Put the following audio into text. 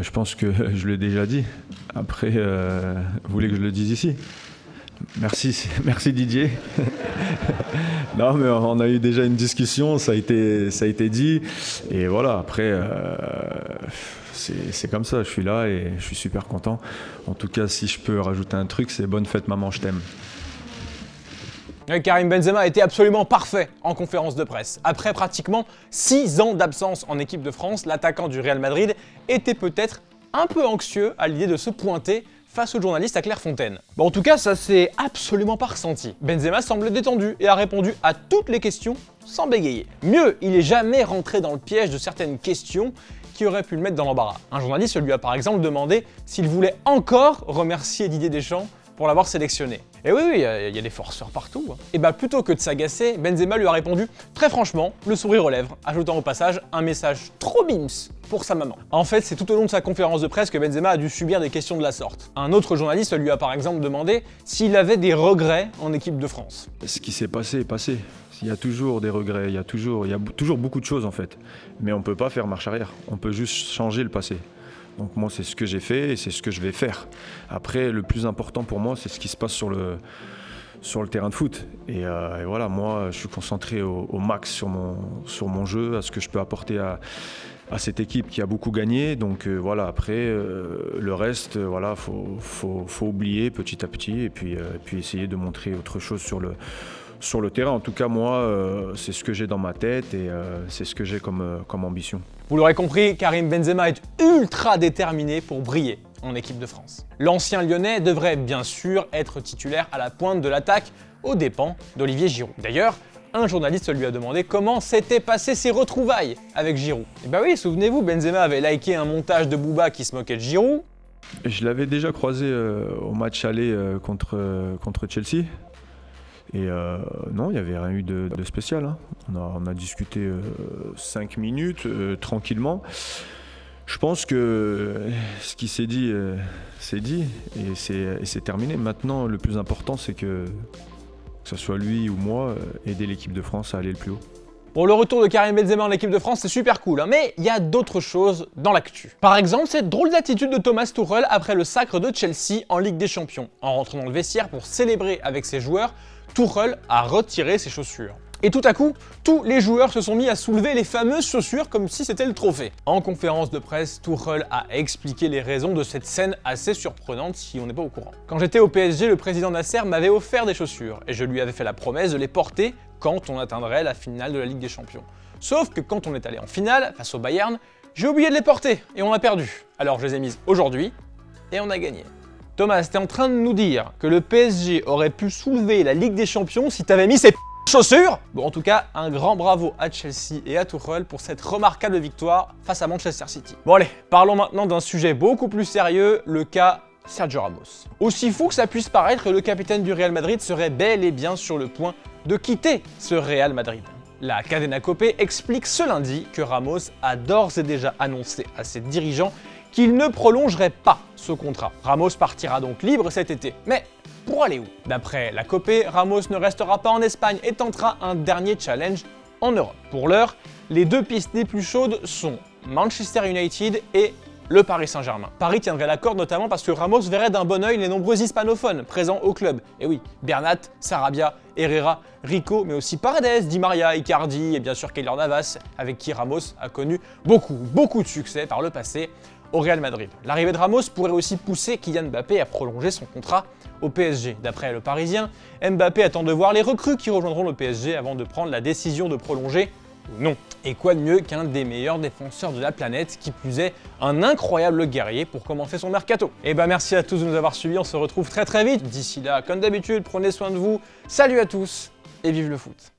Je pense que je l'ai déjà dit. Après, euh, vous voulez que je le dise ici? Merci, merci Didier. non, mais on a eu déjà une discussion, ça a été, ça a été dit. Et voilà, après, euh, c'est comme ça, je suis là et je suis super content. En tout cas, si je peux rajouter un truc, c'est bonne fête maman, je t'aime. Karim Benzema a été absolument parfait en conférence de presse. Après pratiquement 6 ans d'absence en équipe de France, l'attaquant du Real Madrid était peut-être un peu anxieux à l'idée de se pointer face aux journalistes à Clairefontaine. Bon, en tout cas, ça s'est absolument pas ressenti. Benzema semble détendu et a répondu à toutes les questions sans bégayer. Mieux, il est jamais rentré dans le piège de certaines questions qui auraient pu le mettre dans l'embarras. Un journaliste lui a par exemple demandé s'il voulait encore remercier Didier Deschamps pour l'avoir sélectionné. Et oui, oui, il y, a des forceurs partout. Hein. Et bah plutôt que de s'agacer, Benzema lui a répondu très franchement, le sourire aux lèvres, ajoutant au passage un message trop bims pour sa maman. En fait, c'est tout au long de sa conférence de presse que Benzema a dû subir des questions de la sorte. Un autre journaliste lui a par exemple demandé s'il avait des regrets en équipe de France. Ce qui s'est passé est passé. Il y a toujours des regrets, il y a toujours, il y a toujours beaucoup de choses en fait. Mais on ne peut pas faire marche arrière, on peut juste changer le passé. Donc moi, c'est ce que j'ai fait et c'est ce que je vais faire. Après, le plus important pour moi, c'est ce qui se passe sur le, sur le terrain de foot. Et, euh, voilà, moi, je suis concentré au, max sur mon, sur mon jeu, à ce que je peux apporter à, à cette équipe qui a beaucoup gagné. Donc euh, voilà, après, euh, le reste, voilà, faut, faut, faut, oublier petit à petit et puis, puis essayer de montrer autre chose sur le sur le terrain. En tout cas, moi, euh, c'est ce que j'ai dans ma tête et euh, c'est ce que j'ai comme, euh, comme ambition. Vous l'aurez compris, Karim Benzema est ultra déterminé pour briller en équipe de France. L'ancien lyonnais devrait bien sûr être titulaire à la pointe de l'attaque aux dépens d'Olivier Giroud. D'ailleurs, un journaliste lui a demandé comment s'étaient passées ses retrouvailles avec Giroud. Et eh bah oui, souvenez-vous, Benzema avait liké un montage de Booba qui se moquait de Giroud. Je l'avais déjà croisé au match aller contre, contre Chelsea. Et euh, non, il n'y avait rien eu de, spécial. Hein. On, a, discuté 5 euh, minutes euh, tranquillement. Je pense que ce qui s'est dit, c'est dit et c'est terminé. Maintenant, le plus important, c'est que, ce soit lui ou moi, aider l'équipe de France à aller le plus haut. Bon, le retour de Karim Benzema en équipe de France, c'est super cool, hein, mais il y a d'autres choses dans l'actu. Par exemple, cette drôle d'attitude de Thomas Tuchel après le sacre de Chelsea en Ligue des Champions. En rentrant dans le vestiaire pour célébrer avec ses joueurs, Tuchel a retiré ses chaussures. Et tout à coup, tous les joueurs se sont mis à soulever les fameuses chaussures comme si c'était le trophée. En conférence de presse, Tuchel a expliqué les raisons de cette scène assez surprenante si on n'est pas au courant. Quand j'étais au PSG, le président Nasser m'avait offert des chaussures et je lui avais fait la promesse de les porter quand on atteindrait la finale de la Ligue des Champions. Sauf que quand on est allé en finale, face au Bayern, j'ai oublié de les porter et on a perdu. Alors je les ai mises aujourd'hui et on a gagné. Thomas, t'es en train de nous dire que le PSG aurait pu soulever la Ligue des Champions si t'avais mis ces chaussures Bon, en tout cas, un grand bravo à Chelsea et à Tuchel pour cette remarquable victoire face à Manchester City. Bon allez, parlons maintenant d'un sujet beaucoup plus sérieux, le cas Sergio Ramos. Aussi fou que ça puisse paraître, le capitaine du Real Madrid serait bel et bien sur le point de quitter ce Real Madrid. La Cadena Copé explique ce lundi que Ramos a d'ores et déjà annoncé à ses dirigeants qu'il ne prolongerait pas ce contrat. Ramos partira donc libre cet été. Mais pour aller où? D'après la Copé, Ramos ne restera pas en Espagne et tentera un dernier challenge en Europe. Pour l'heure, les deux pistes les plus chaudes sont Manchester United et le Paris Saint-Germain. Paris tiendrait l'accord notamment parce que Ramos verrait d'un bon oeil les nombreux hispanophones présents au club. Et oui, Bernat, Sarabia, Herrera, Rico, mais aussi Paredes, Di Maria, Icardi et bien sûr Keylor Navas, avec qui Ramos a connu beaucoup, beaucoup de succès par le passé au Real Madrid. L'arrivée de Ramos pourrait aussi pousser Kylian Mbappé à prolonger son contrat au PSG. D'après le Parisien, Mbappé attend de voir les recrues qui rejoindront le PSG avant de prendre la décision de prolonger non. Et quoi de mieux qu'un des meilleurs défenseurs de la planète, qui plus est un incroyable guerrier pour commencer son mercato. Et eh bah ben, merci à tous de nous avoir suivis, on se retrouve très très vite. D'ici là, comme d'habitude, prenez soin de vous. Salut à tous et vive le foot